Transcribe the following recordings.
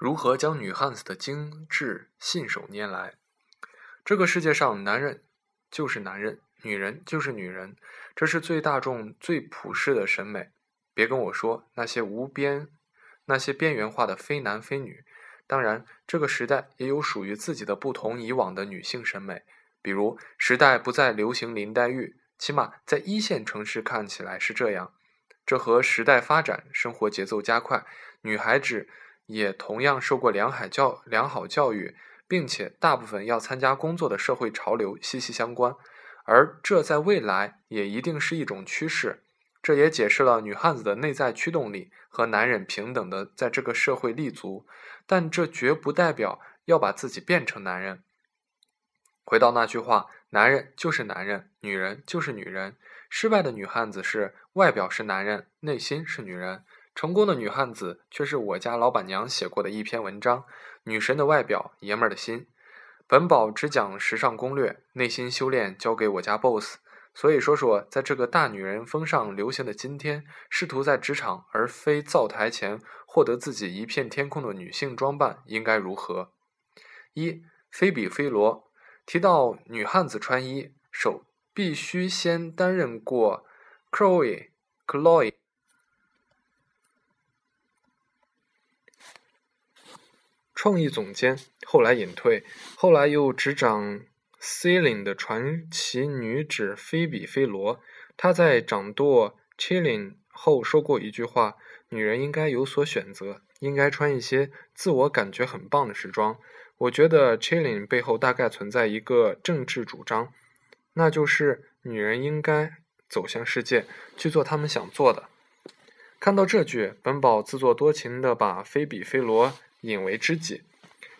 如何将女汉子的精致信手拈来？这个世界上，男人就是男人，女人就是女人，这是最大众、最普世的审美。别跟我说那些无边、那些边缘化的非男非女。当然，这个时代也有属于自己的不同以往的女性审美。比如，时代不再流行林黛玉，起码在一线城市看起来是这样。这和时代发展、生活节奏加快，女孩子。也同样受过良好教良好教育，并且大部分要参加工作的社会潮流息息相关，而这在未来也一定是一种趋势。这也解释了女汉子的内在驱动力和男人平等的在这个社会立足，但这绝不代表要把自己变成男人。回到那句话，男人就是男人，女人就是女人。失败的女汉子是外表是男人，内心是女人。成功的女汉子却是我家老板娘写过的一篇文章：女神的外表，爷们儿的心。本宝只讲时尚攻略，内心修炼交给我家 boss。所以说说，在这个大女人风尚流行的今天，试图在职场而非灶台前获得自己一片天空的女性装扮应该如何？一，菲比菲罗提到女汉子穿衣，手必须先担任过 Chloe、Chloe。创意总监，后来隐退，后来又执掌 Celine 的传奇女子菲比·菲罗。她在掌舵 Celine 后说过一句话：“女人应该有所选择，应该穿一些自我感觉很棒的时装。”我觉得 Celine 背后大概存在一个政治主张，那就是女人应该走向世界，去做她们想做的。看到这句，本宝自作多情地把菲比·菲罗。引为知己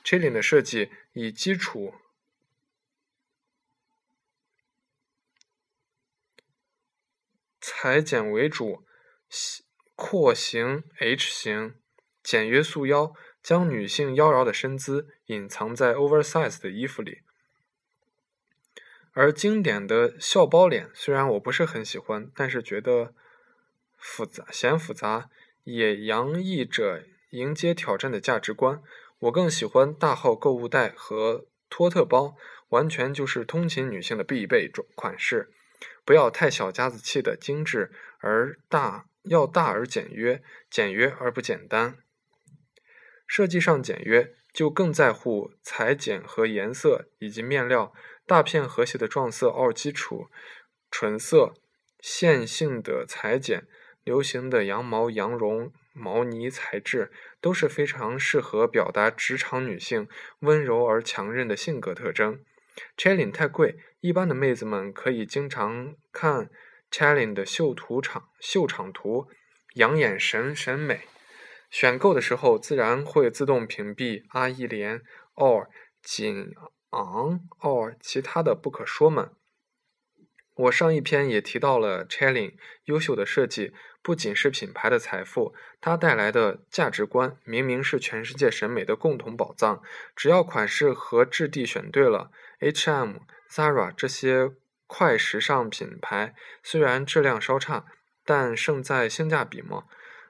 ，Chili 的设计以基础裁剪为主，廓形 H 型，简约束腰，将女性妖娆的身姿隐藏在 oversize 的衣服里。而经典的校包脸，虽然我不是很喜欢，但是觉得复杂，显复杂，也洋溢着。迎接挑战的价值观，我更喜欢大号购物袋和托特包，完全就是通勤女性的必备款款式。不要太小家子气的精致，而大要大而简约，简约而不简单。设计上简约，就更在乎裁剪和颜色以及面料，大片和谐的撞色凹基础，纯色线性的裁剪，流行的羊毛羊绒。毛呢材质都是非常适合表达职场女性温柔而强韧的性格特征。Challin 太贵，一般的妹子们可以经常看 Challin 的秀图场秀场图，养眼神审美。选购的时候自然会自动屏蔽阿依莲、or 锦昂、or 其他的不可说们。我上一篇也提到了 c h a l i n 优秀的设计。不仅是品牌的财富，它带来的价值观明明是全世界审美的共同宝藏。只要款式和质地选对了，H&M、Zara 这些快时尚品牌虽然质量稍差，但胜在性价比嘛，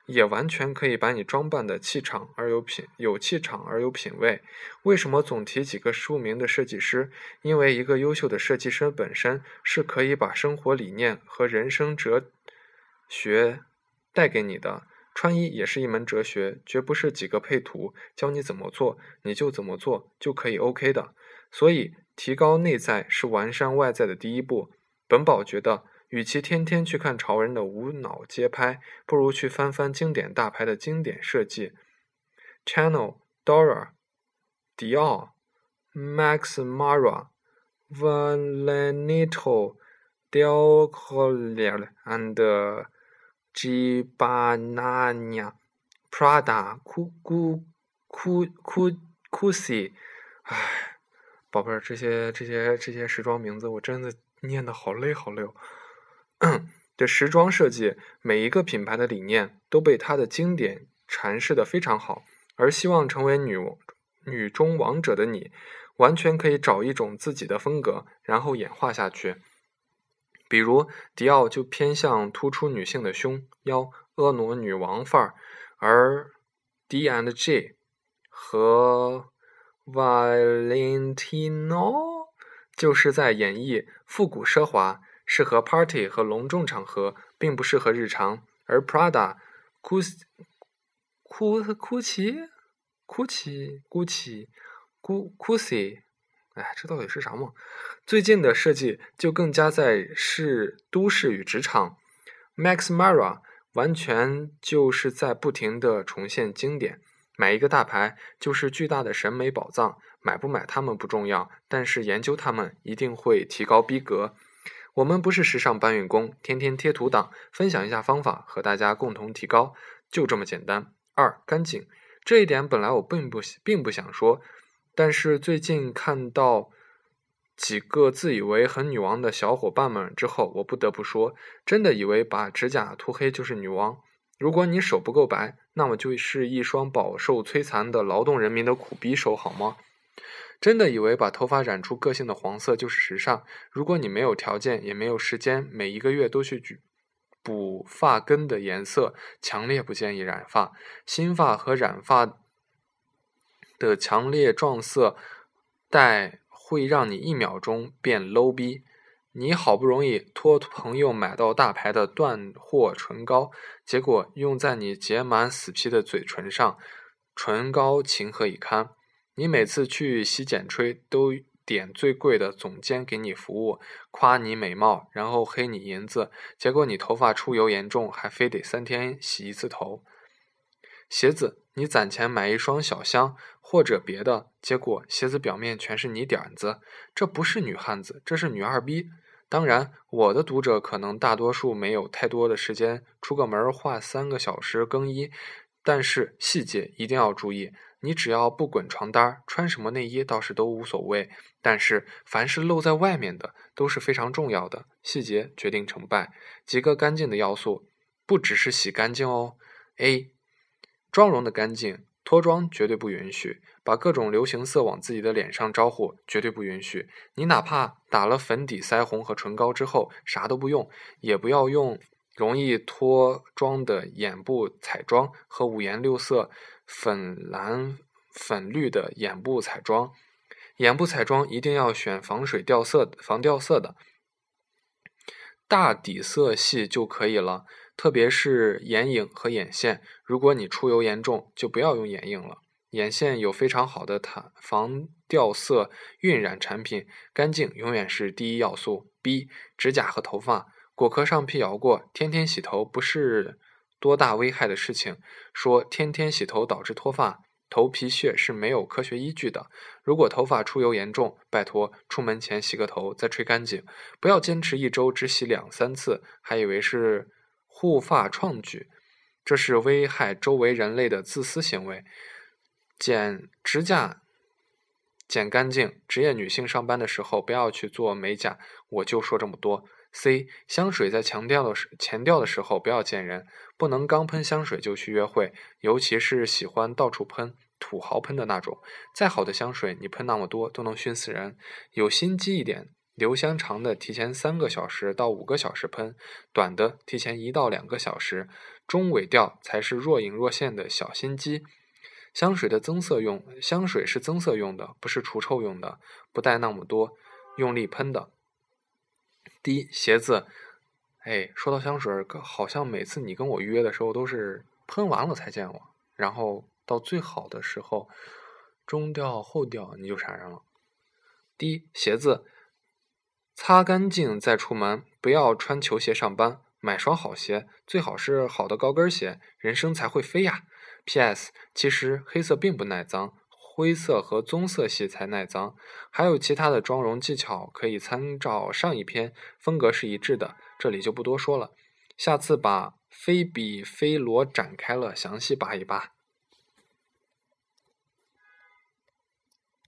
也完全可以把你装扮的气场而有品，有气场而有品味。为什么总提几个著名的设计师？因为一个优秀的设计师本身是可以把生活理念和人生哲。学带给你的穿衣也是一门哲学，绝不是几个配图教你怎么做你就怎么做就可以 OK 的。所以，提高内在是完善外在的第一步。本宝觉得，与其天天去看潮人的无脑街拍，不如去翻翻经典大牌的经典设计：Chanel、Dora、迪奥、Max Mara、Valentino、Dior and G 巴纳尼亚、Prada、库库库库库西，唉，宝贝儿，这些这些这些时装名字我真的念的好累好累哦。这时装设计每一个品牌的理念都被它的经典阐释的非常好，而希望成为女女中王者的你，完全可以找一种自己的风格，然后演化下去。比如迪奥就偏向突出女性的胸腰婀娜女王范儿，而 D and G 和 Valentino 就是在演绎复古奢华，适合 party 和隆重场合，并不适合日常。而 Prada、Gu、Gu、Gucci、Gucci、Gucci、Gu、Gucci，哎，这到底是啥嘛？最近的设计就更加在是都市与职场。Max Mara 完全就是在不停的重现经典。买一个大牌就是巨大的审美宝藏，买不买它们不重要，但是研究它们一定会提高逼格。我们不是时尚搬运工，天天贴图党，分享一下方法，和大家共同提高，就这么简单。二干净，这一点本来我并不并不想说，但是最近看到几个自以为很女王的小伙伴们之后，我不得不说，真的以为把指甲涂黑就是女王。如果你手不够白，那么就是一双饱受摧残的劳动人民的苦逼手，好吗？真的以为把头发染出个性的黄色就是时尚？如果你没有条件，也没有时间，每一个月都去补发根的颜色，强烈不建议染发。新发和染发的强烈撞色带会让你一秒钟变 low 逼。你好不容易托朋友买到大牌的断货唇膏，结果用在你结满死皮的嘴唇上，唇膏情何以堪？你每次去洗剪吹都点最贵的总监给你服务，夸你美貌，然后黑你银子，结果你头发出油严重，还非得三天洗一次头。鞋子，你攒钱买一双小香或者别的，结果鞋子表面全是泥点子，这不是女汉子，这是女二逼。当然，我的读者可能大多数没有太多的时间出个门儿花三个小时更衣，但是细节一定要注意。你只要不滚床单，穿什么内衣倒是都无所谓。但是凡是露在外面的都是非常重要的，细节决定成败。几个干净的要素，不只是洗干净哦。A，妆容的干净。脱妆绝对不允许，把各种流行色往自己的脸上招呼绝对不允许。你哪怕打了粉底、腮红和唇膏之后啥都不用，也不要用容易脱妆的眼部彩妆和五颜六色粉蓝、粉绿的眼部彩妆。眼部彩妆一定要选防水掉色、防掉色的大底色系就可以了。特别是眼影和眼线，如果你出油严重，就不要用眼影了。眼线有非常好的弹防掉色晕染产品，干净永远是第一要素。B 指甲和头发，果壳上辟谣过，天天洗头不是多大危害的事情，说天天洗头导致脱发。头皮屑是没有科学依据的。如果头发出油严重，拜托出门前洗个头再吹干净，不要坚持一周只洗两三次，还以为是护发创举，这是危害周围人类的自私行为。剪指甲，剪干净。职业女性上班的时候不要去做美甲。我就说这么多。C 香水在强调的时前调的时候不要见人，不能刚喷香水就去约会，尤其是喜欢到处喷、土豪喷的那种。再好的香水，你喷那么多都能熏死人。有心机一点，留香长的提前三个小时到五个小时喷，短的提前一到两个小时。中尾调才是若隐若现的小心机。香水的增色用，香水是增色用的，不是除臭用的，不带那么多用力喷的。第一，鞋子，哎，说到香水，好像每次你跟我约的时候都是喷完了才见我，然后到最好的时候，中调后调你就闪人了。第一，鞋子，擦干净再出门，不要穿球鞋上班，买双好鞋，最好是好的高跟鞋，人生才会飞呀。P.S. 其实黑色并不耐脏。灰色和棕色系才耐脏，还有其他的妆容技巧可以参照上一篇，风格是一致的，这里就不多说了。下次把菲比菲罗展开了，详细扒一扒。